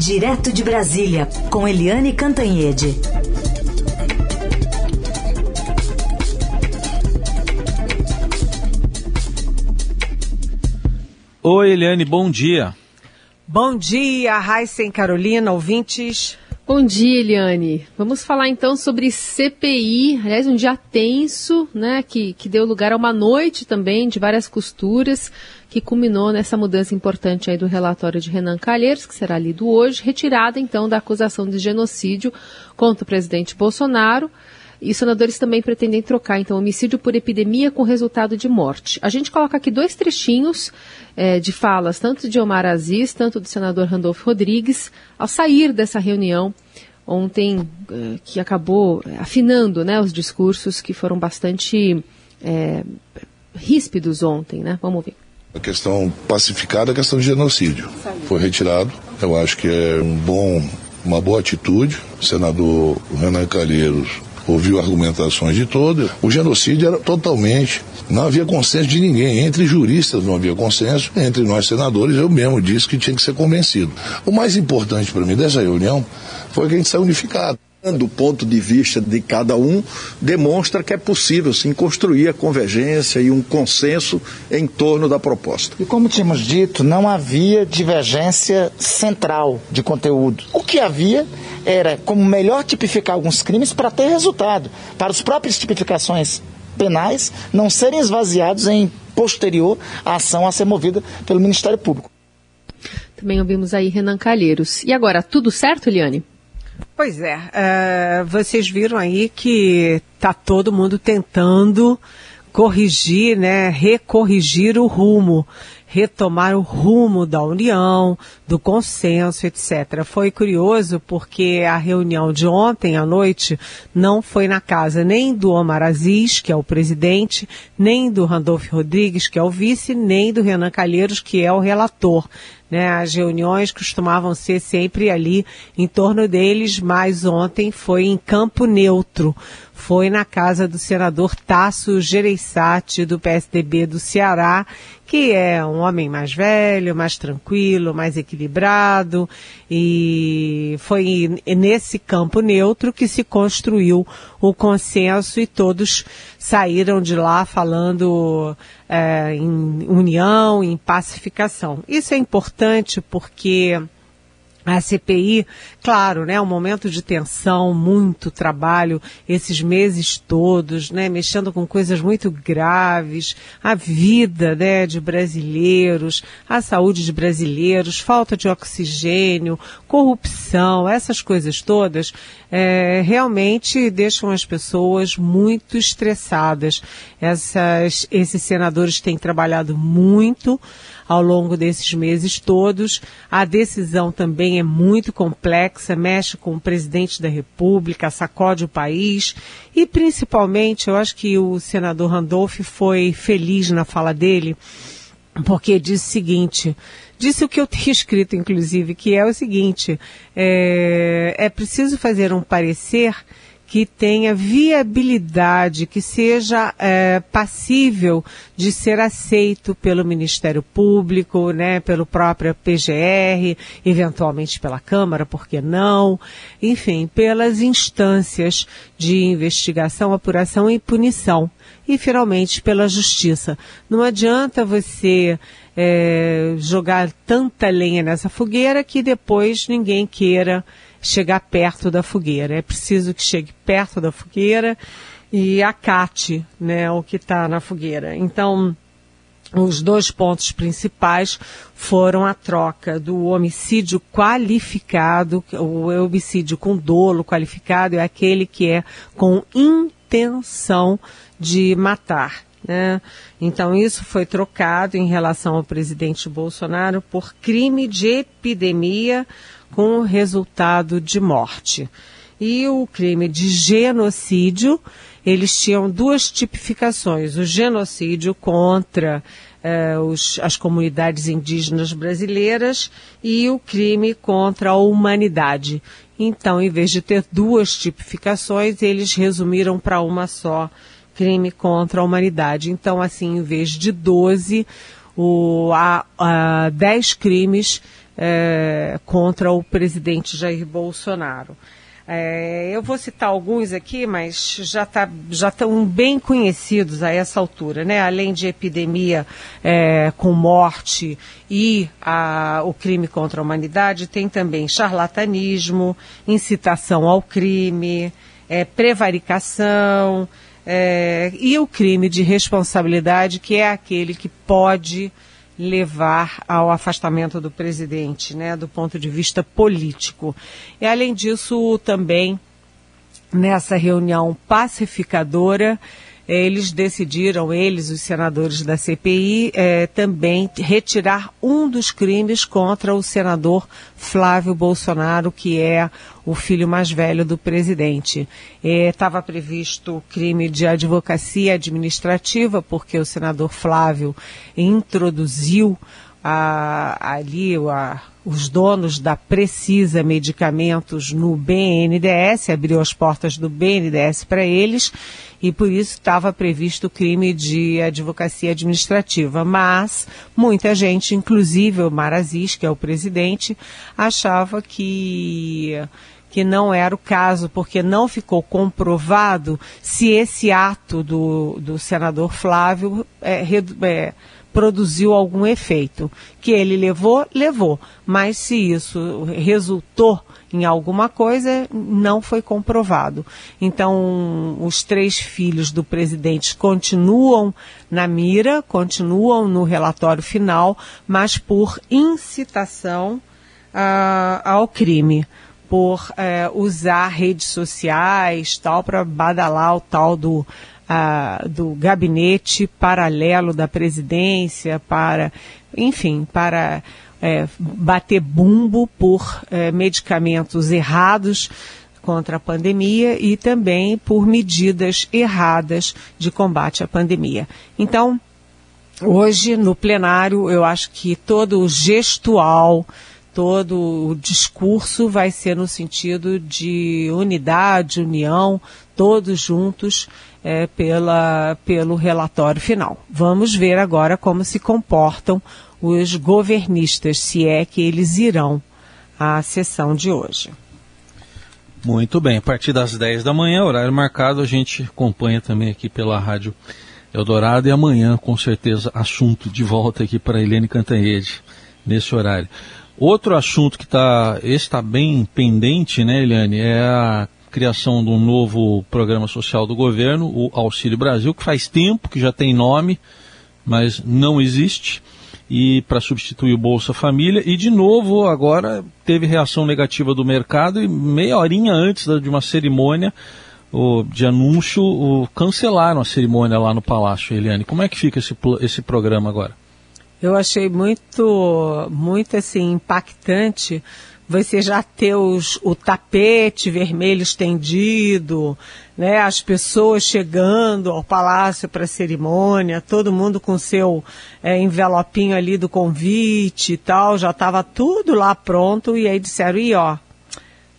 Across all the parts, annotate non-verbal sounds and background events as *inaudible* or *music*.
Direto de Brasília, com Eliane Cantanhede. Oi, Eliane, bom dia. Bom dia, Raíssen Carolina, ouvintes. Bom dia, Eliane. Vamos falar então sobre CPI, aliás, um dia tenso, né, que, que deu lugar a uma noite também de várias costuras, que culminou nessa mudança importante aí do relatório de Renan Calheiros, que será lido hoje, retirada então da acusação de genocídio contra o presidente Bolsonaro. E os senadores também pretendem trocar, então, homicídio por epidemia com resultado de morte. A gente coloca aqui dois trechinhos é, de falas, tanto de Omar Aziz, tanto do senador Randolfo Rodrigues, ao sair dessa reunião ontem, é, que acabou afinando né, os discursos que foram bastante é, ríspidos ontem, né? Vamos ver. A questão pacificada é a questão de genocídio. Foi retirado. Eu acho que é um bom, uma boa atitude. O senador Renan Calheiros ouviu argumentações de todos. O genocídio era totalmente. Não havia consenso de ninguém. Entre juristas não havia consenso. Entre nós senadores, eu mesmo disse que tinha que ser convencido. O mais importante para mim dessa reunião foi que a gente saiu unificado do ponto de vista de cada um, demonstra que é possível sim construir a convergência e um consenso em torno da proposta. E como tínhamos dito, não havia divergência central de conteúdo. O que havia era como melhor tipificar alguns crimes para ter resultado, para as próprias tipificações penais não serem esvaziados em posterior à ação a ser movida pelo Ministério Público. Também ouvimos aí Renan Calheiros. E agora, tudo certo, Eliane? Pois é, uh, vocês viram aí que está todo mundo tentando corrigir, né, recorrigir o rumo, retomar o rumo da união, do consenso, etc. Foi curioso porque a reunião de ontem à noite não foi na casa nem do Omar Aziz, que é o presidente, nem do Randolfo Rodrigues, que é o vice, nem do Renan Calheiros, que é o relator. Né, as reuniões costumavam ser sempre ali em torno deles, mas ontem foi em campo neutro. Foi na casa do senador Tasso Gereissati, do PSDB do Ceará, que é um homem mais velho, mais tranquilo, mais equilibrado, e foi nesse campo neutro que se construiu o consenso e todos saíram de lá falando é, em união, em pacificação. Isso é importante porque a CPI, claro, né, um momento de tensão, muito trabalho, esses meses todos, né, mexendo com coisas muito graves, a vida, né, de brasileiros, a saúde de brasileiros, falta de oxigênio, corrupção, essas coisas todas, é, realmente deixam as pessoas muito estressadas. Essas, esses senadores têm trabalhado muito, ao longo desses meses todos. A decisão também é muito complexa, mexe com o presidente da República, sacode o país e principalmente eu acho que o senador Randolph foi feliz na fala dele, porque disse o seguinte, disse o que eu tenho *laughs* escrito, inclusive, que é o seguinte: é, é preciso fazer um parecer que tenha viabilidade, que seja é, passível de ser aceito pelo Ministério Público, né, pelo próprio PGR, eventualmente pela Câmara, por que não? Enfim, pelas instâncias de investigação, apuração e punição. E, finalmente, pela Justiça. Não adianta você é, jogar tanta lenha nessa fogueira que depois ninguém queira chegar perto da fogueira. É preciso que chegue perto da fogueira e acate né, o que está na fogueira. Então, os dois pontos principais foram a troca do homicídio qualificado, o homicídio com dolo qualificado é aquele que é com intenção de matar. Né? Então, isso foi trocado em relação ao presidente Bolsonaro por crime de epidemia com resultado de morte. E o crime de genocídio, eles tinham duas tipificações: o genocídio contra eh, os, as comunidades indígenas brasileiras e o crime contra a humanidade. Então, em vez de ter duas tipificações, eles resumiram para uma só crime contra a humanidade. Então, assim, em vez de 12, o, há, há 10 crimes é, contra o presidente Jair Bolsonaro. É, eu vou citar alguns aqui, mas já tá, já estão bem conhecidos a essa altura, né? Além de epidemia é, com morte e a, o crime contra a humanidade, tem também charlatanismo, incitação ao crime, é, prevaricação é, e o crime de responsabilidade, que é aquele que pode levar ao afastamento do presidente, né, do ponto de vista político. E além disso, também nessa reunião pacificadora, eles decidiram, eles, os senadores da CPI, eh, também retirar um dos crimes contra o senador Flávio Bolsonaro, que é o filho mais velho do presidente. Estava eh, previsto o crime de advocacia administrativa, porque o senador Flávio introduziu a, ali a, os donos da Precisa Medicamentos no BNDES, abriu as portas do BNDES para eles e por isso estava previsto o crime de advocacia administrativa. Mas muita gente, inclusive o Marazis, que é o presidente, achava que que não era o caso, porque não ficou comprovado se esse ato do, do senador Flávio é, é, produziu algum efeito. Que ele levou, levou. Mas se isso resultou em alguma coisa, não foi comprovado. Então, os três filhos do presidente continuam na mira, continuam no relatório final, mas por incitação uh, ao crime por uh, usar redes sociais tal para badalar o tal do do gabinete paralelo da presidência para, enfim, para é, bater bumbo por é, medicamentos errados contra a pandemia e também por medidas erradas de combate à pandemia. Então, hoje no plenário, eu acho que todo o gestual, todo o discurso vai ser no sentido de unidade, união, todos juntos é, pela, pelo relatório final. Vamos ver agora como se comportam os governistas, se é que eles irão à sessão de hoje. Muito bem, a partir das 10 da manhã, horário marcado, a gente acompanha também aqui pela Rádio Eldorado e amanhã, com certeza, assunto de volta aqui para Helene Cantanhede, nesse horário. Outro assunto que está, está bem pendente, né, Eliane, é a criação de um novo programa social do governo, o Auxílio Brasil, que faz tempo que já tem nome, mas não existe, e para substituir o Bolsa Família, e de novo agora teve reação negativa do mercado e meia horinha antes de uma cerimônia de anúncio, cancelaram a cerimônia lá no Palácio, Eliane. Como é que fica esse, esse programa agora? Eu achei muito, muito assim, impactante você já ter os, o tapete vermelho estendido, né, as pessoas chegando ao palácio para a cerimônia, todo mundo com seu é, envelopinho ali do convite e tal, já estava tudo lá pronto e aí disseram, e ó,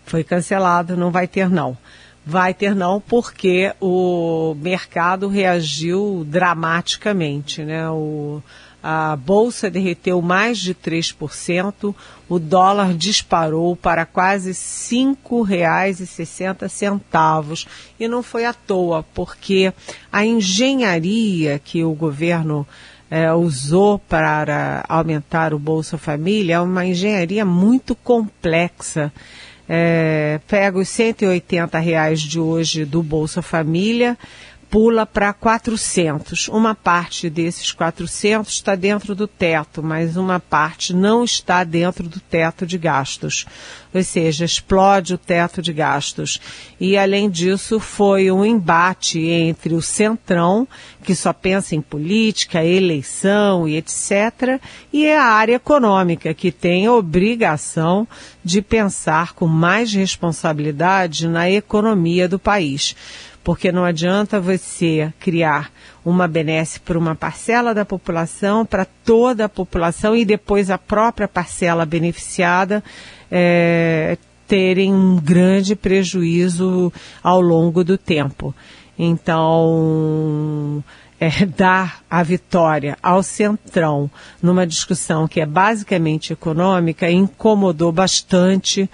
foi cancelado, não vai ter não. Vai ter não porque o mercado reagiu dramaticamente, né? O, a bolsa derreteu mais de 3%, o dólar disparou para quase R$ 5,60 e não foi à toa, porque a engenharia que o governo é, usou para aumentar o Bolsa Família é uma engenharia muito complexa. É, pega os 180 reais de hoje do Bolsa Família, pula para 400. Uma parte desses 400 está dentro do teto, mas uma parte não está dentro do teto de gastos. Ou seja, explode o teto de gastos. E, além disso, foi um embate entre o Centrão, que só pensa em política, eleição e etc., e a área econômica, que tem a obrigação de pensar com mais responsabilidade na economia do país porque não adianta você criar uma benesse para uma parcela da população, para toda a população e depois a própria parcela beneficiada é, terem um grande prejuízo ao longo do tempo. Então, é, dar a vitória ao Centrão numa discussão que é basicamente econômica incomodou bastante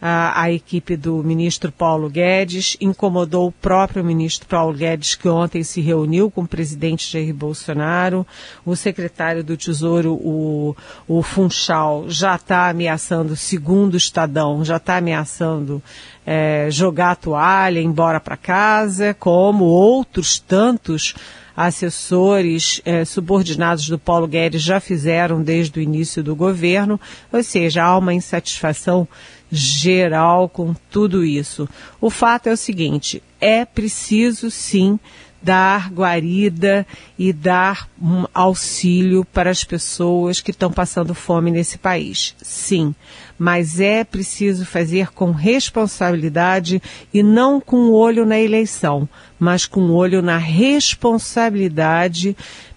a, equipe do ministro Paulo Guedes, incomodou o próprio ministro Paulo Guedes, que ontem se reuniu com o presidente Jair Bolsonaro. O secretário do Tesouro, o, o Funchal, já está ameaçando, segundo o Estadão, já está ameaçando é, jogar a toalha, embora para casa, como outros tantos assessores eh, subordinados do Paulo Guedes já fizeram desde o início do governo, ou seja, há uma insatisfação geral com tudo isso. O fato é o seguinte: é preciso sim dar guarida e dar um auxílio para as pessoas que estão passando fome nesse país. Sim, mas é preciso fazer com responsabilidade e não com o olho na eleição, mas com o olho na responsabilidade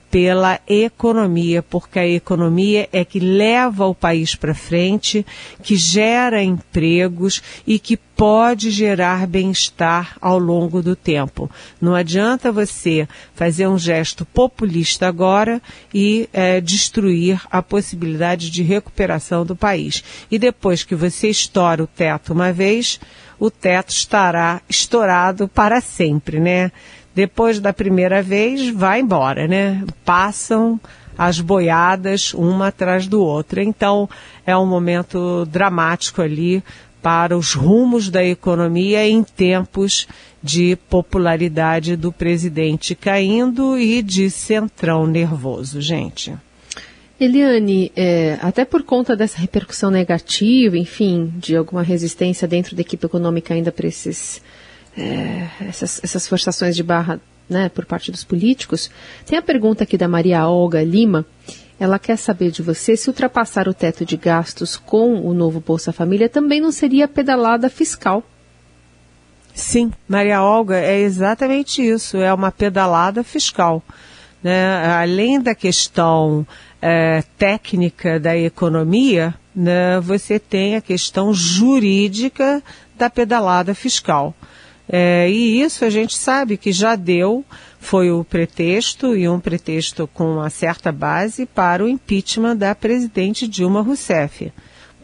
pela economia, porque a economia é que leva o país para frente, que gera empregos e que pode gerar bem-estar ao longo do tempo. Não adianta você fazer um gesto populista agora e é, destruir a possibilidade de recuperação do país. E depois que você estoura o teto uma vez, o teto estará estourado para sempre, né? Depois da primeira vez, vai embora, né? Passam as boiadas uma atrás do outro. Então, é um momento dramático ali para os rumos da economia em tempos de popularidade do presidente caindo e de centrão nervoso, gente. Eliane, é, até por conta dessa repercussão negativa, enfim, de alguma resistência dentro da equipe econômica ainda para esses é, essas, essas forçações de barra né, por parte dos políticos. Tem a pergunta aqui da Maria Olga Lima. Ela quer saber de você se ultrapassar o teto de gastos com o novo Bolsa Família também não seria pedalada fiscal. Sim, Maria Olga, é exatamente isso, é uma pedalada fiscal. Né? Além da questão é, técnica da economia, né, você tem a questão jurídica da pedalada fiscal. É, e isso a gente sabe que já deu, foi o pretexto, e um pretexto com uma certa base, para o impeachment da presidente Dilma Rousseff.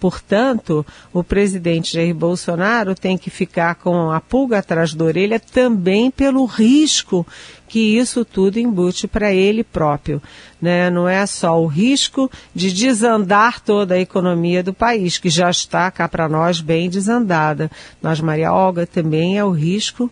Portanto, o presidente Jair Bolsonaro tem que ficar com a pulga atrás da orelha também pelo risco que isso tudo embute para ele próprio. Né? Não é só o risco de desandar toda a economia do país, que já está cá para nós bem desandada. Nós, Maria Olga, também é o risco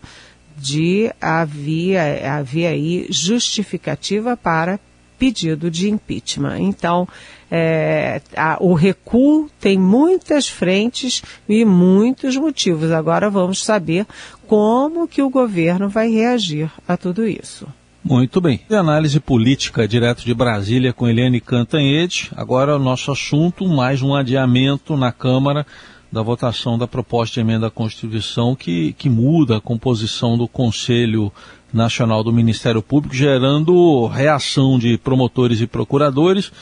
de haver, haver aí justificativa para pedido de impeachment. Então, é, a, o recuo tem muitas frentes e muitos motivos. Agora vamos saber como que o governo vai reagir a tudo isso. Muito bem. Análise política direto de Brasília com Eliane Cantanhede. Agora o nosso assunto, mais um adiamento na Câmara da votação da proposta de emenda à Constituição que, que muda a composição do Conselho Nacional do Ministério Público, gerando reação de promotores e procuradores.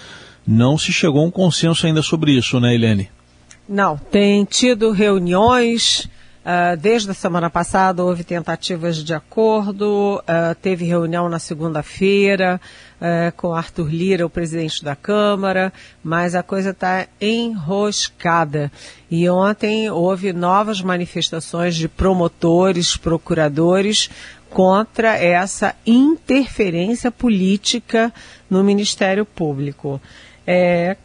Não se chegou a um consenso ainda sobre isso, né, Helene? Não, tem tido reuniões. Uh, desde a semana passada houve tentativas de acordo, uh, teve reunião na segunda-feira uh, com Arthur Lira, o presidente da Câmara, mas a coisa está enroscada. E ontem houve novas manifestações de promotores, procuradores, contra essa interferência política no Ministério Público. É,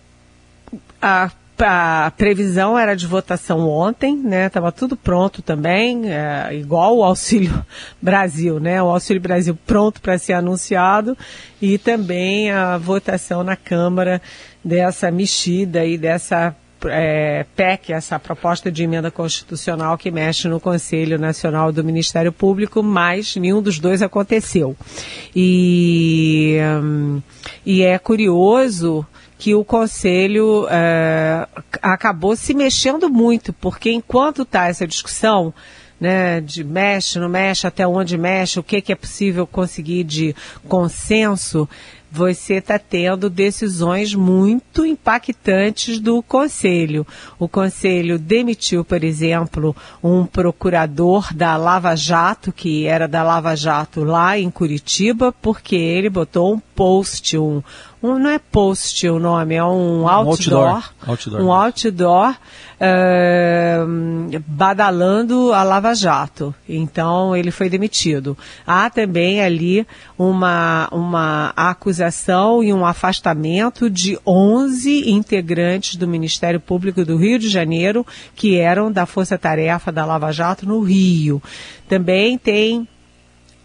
a, a, previsão era de votação ontem, né? Estava tudo pronto também, é, igual o Auxílio *laughs* Brasil, né? O Auxílio Brasil pronto para ser anunciado e também a votação na Câmara dessa mexida e dessa é, PEC, essa proposta de emenda constitucional que mexe no Conselho Nacional do Ministério Público, mas nenhum dos dois aconteceu. E, hum, e é curioso que o Conselho é, acabou se mexendo muito, porque enquanto está essa discussão, né, de mexe, não mexe, até onde mexe, o que, que é possível conseguir de consenso, você está tendo decisões muito impactantes do Conselho. O Conselho demitiu, por exemplo, um procurador da Lava Jato, que era da Lava Jato lá em Curitiba, porque ele botou um post, um, um não é post o nome, é um outdoor, um outdoor, outdoor. Um outdoor uh, badalando a Lava Jato. Então ele foi demitido. Há também ali uma, uma acusação e um afastamento de 11 integrantes do Ministério Público do Rio de Janeiro que eram da Força Tarefa da Lava Jato no Rio. Também tem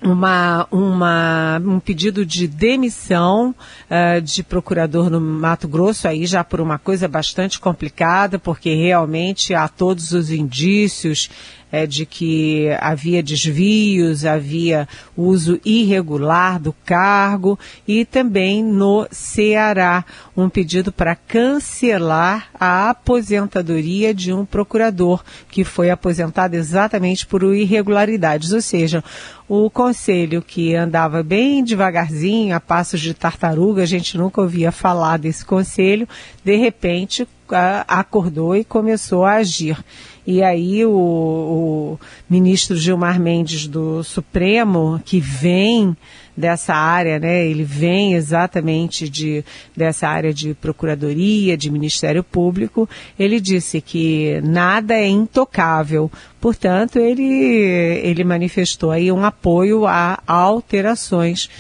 uma, uma, um pedido de demissão uh, de procurador no Mato Grosso, aí já por uma coisa bastante complicada, porque realmente há todos os indícios é, de que havia desvios, havia uso irregular do cargo e também no Ceará um pedido para cancelar a aposentadoria de um procurador que foi aposentado exatamente por irregularidades, ou seja, o conselho que andava bem devagarzinho, a passos de tartaruga, a gente nunca ouvia falar desse conselho, de repente acordou e começou a agir. E aí o, o ministro Gilmar Mendes do Supremo, que vem dessa área, né? Ele vem exatamente de, dessa área de procuradoria, de Ministério Público. Ele disse que nada é intocável. Portanto, ele, ele manifestou aí um apoio a alterações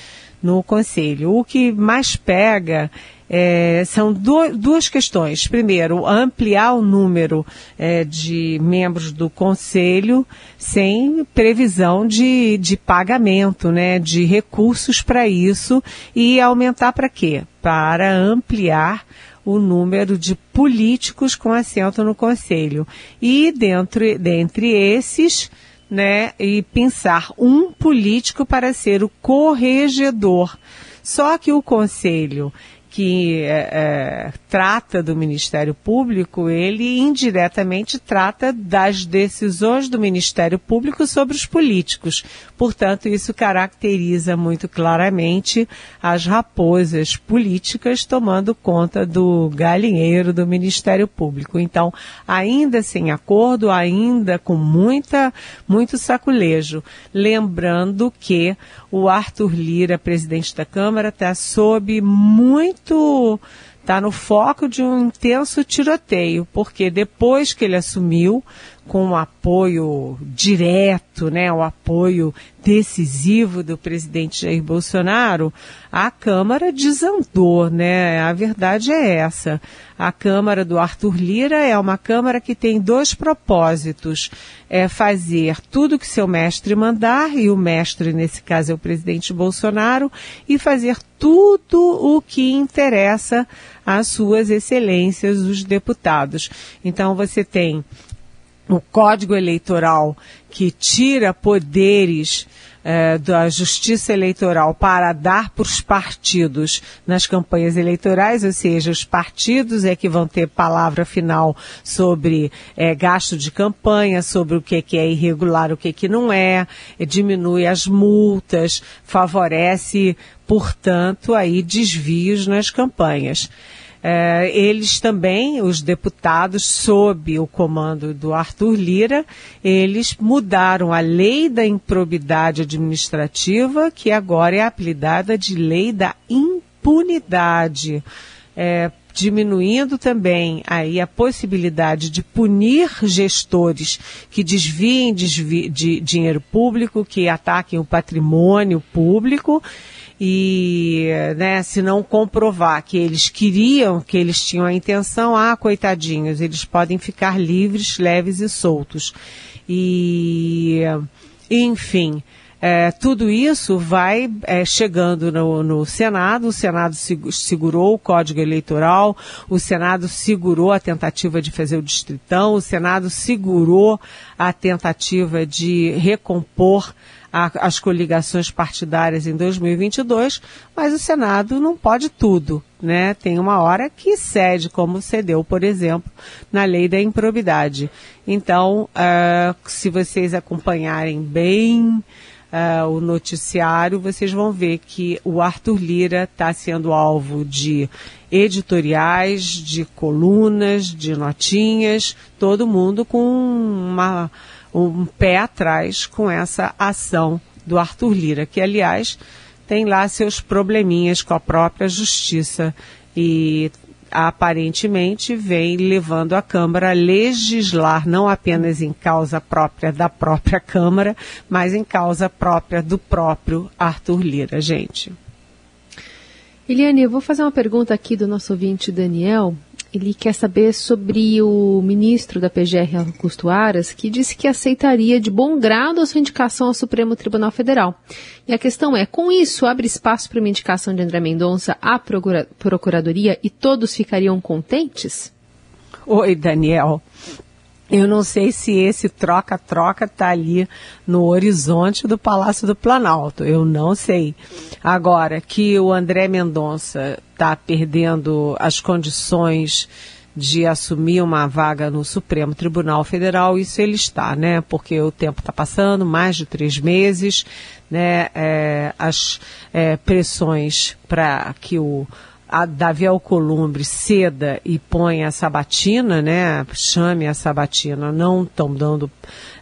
no Conselho. O que mais pega é, são do, duas questões. Primeiro, ampliar o número é, de membros do Conselho sem previsão de, de pagamento, né, de recursos para isso e aumentar para quê? Para ampliar o número de políticos com assento no Conselho. E dentro, dentre esses, né, e pensar um político para ser o corregedor. Só que o Conselho que é, é, trata do Ministério Público, ele indiretamente trata das decisões do Ministério Público sobre os políticos. Portanto, isso caracteriza muito claramente as raposas políticas tomando conta do galinheiro do Ministério Público. Então, ainda sem acordo, ainda com muita, muito saculejo. Lembrando que o Arthur Lira, presidente da Câmara, está sob muito está no foco de um intenso tiroteio, porque depois que ele assumiu, com o apoio direto, né, o apoio decisivo do presidente Jair Bolsonaro, a Câmara desandou, né? A verdade é essa. A Câmara do Arthur Lira é uma Câmara que tem dois propósitos: é fazer tudo que seu mestre mandar, e o mestre nesse caso é o presidente Bolsonaro, e fazer tudo o que interessa às suas excelências, os deputados. Então você tem o Código Eleitoral que tira poderes é, da Justiça Eleitoral para dar para os partidos nas campanhas eleitorais, ou seja, os partidos é que vão ter palavra final sobre é, gasto de campanha, sobre o que, que é irregular, o que, que não é, diminui as multas, favorece, portanto, aí desvios nas campanhas. É, eles também, os deputados, sob o comando do Arthur Lira, eles mudaram a lei da improbidade administrativa, que agora é apelidada de lei da impunidade. É, diminuindo também aí a possibilidade de punir gestores que desviem desvi de dinheiro público, que ataquem o patrimônio público e né, se não comprovar que eles queriam, que eles tinham a intenção, ah, coitadinhos, eles podem ficar livres, leves e soltos. E, enfim, é, tudo isso vai é, chegando no, no, Senado, o Senado segurou o Código Eleitoral, o Senado segurou a tentativa de fazer o distritão, o Senado segurou a tentativa de recompor a, as coligações partidárias em 2022, mas o Senado não pode tudo, né? Tem uma hora que cede, como cedeu, por exemplo, na lei da improbidade. Então, uh, se vocês acompanharem bem uh, o noticiário, vocês vão ver que o Arthur Lira está sendo alvo de editoriais, de colunas, de notinhas, todo mundo com uma, um pé atrás com essa ação do Arthur Lira, que aliás tem lá seus probleminhas com a própria justiça e aparentemente vem levando a Câmara a legislar não apenas em causa própria da própria *laughs* Câmara, mas em causa própria do próprio Arthur Lira, gente. Eliane, eu vou fazer uma pergunta aqui do nosso ouvinte Daniel. Ele quer saber sobre o ministro da PGR, Augusto Aras, que disse que aceitaria de bom grado a sua indicação ao Supremo Tribunal Federal. E a questão é, com isso, abre espaço para uma indicação de André Mendonça à procura Procuradoria e todos ficariam contentes? Oi, Daniel. Eu não sei se esse troca-troca está ali no horizonte do Palácio do Planalto. Eu não sei. Agora, que o André Mendonça está perdendo as condições de assumir uma vaga no Supremo Tribunal Federal, isso ele está, né? Porque o tempo está passando, mais de três meses, né? É, as é, pressões para que o a Davi Alcolumbre ceda e põe a sabatina, né, chame a sabatina, não estão dando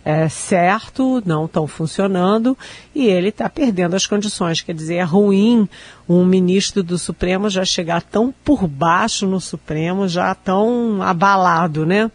é, certo, não estão funcionando e ele está perdendo as condições. Quer dizer, é ruim um ministro do Supremo já chegar tão por baixo no Supremo, já tão abalado, né?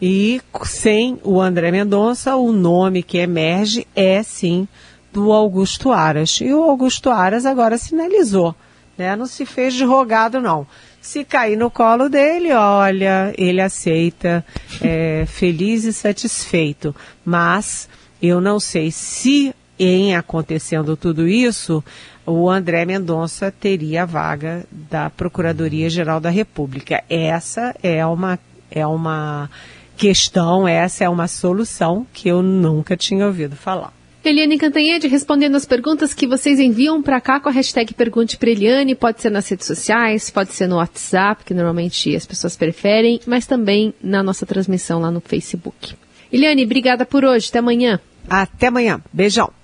E sem o André Mendonça, o nome que emerge é sim do Augusto Aras. E o Augusto Aras agora sinalizou né? Não se fez de rogado, não. Se cair no colo dele, olha, ele aceita, é, *laughs* feliz e satisfeito. Mas eu não sei se em acontecendo tudo isso, o André Mendonça teria a vaga da Procuradoria-Geral da República. Essa é uma, é uma questão, essa é uma solução que eu nunca tinha ouvido falar. Eliane Cantanhede respondendo as perguntas que vocês enviam para cá com a hashtag Pergunte para Eliane. Pode ser nas redes sociais, pode ser no WhatsApp, que normalmente as pessoas preferem, mas também na nossa transmissão lá no Facebook. Eliane, obrigada por hoje. Até amanhã. Até amanhã. Beijão.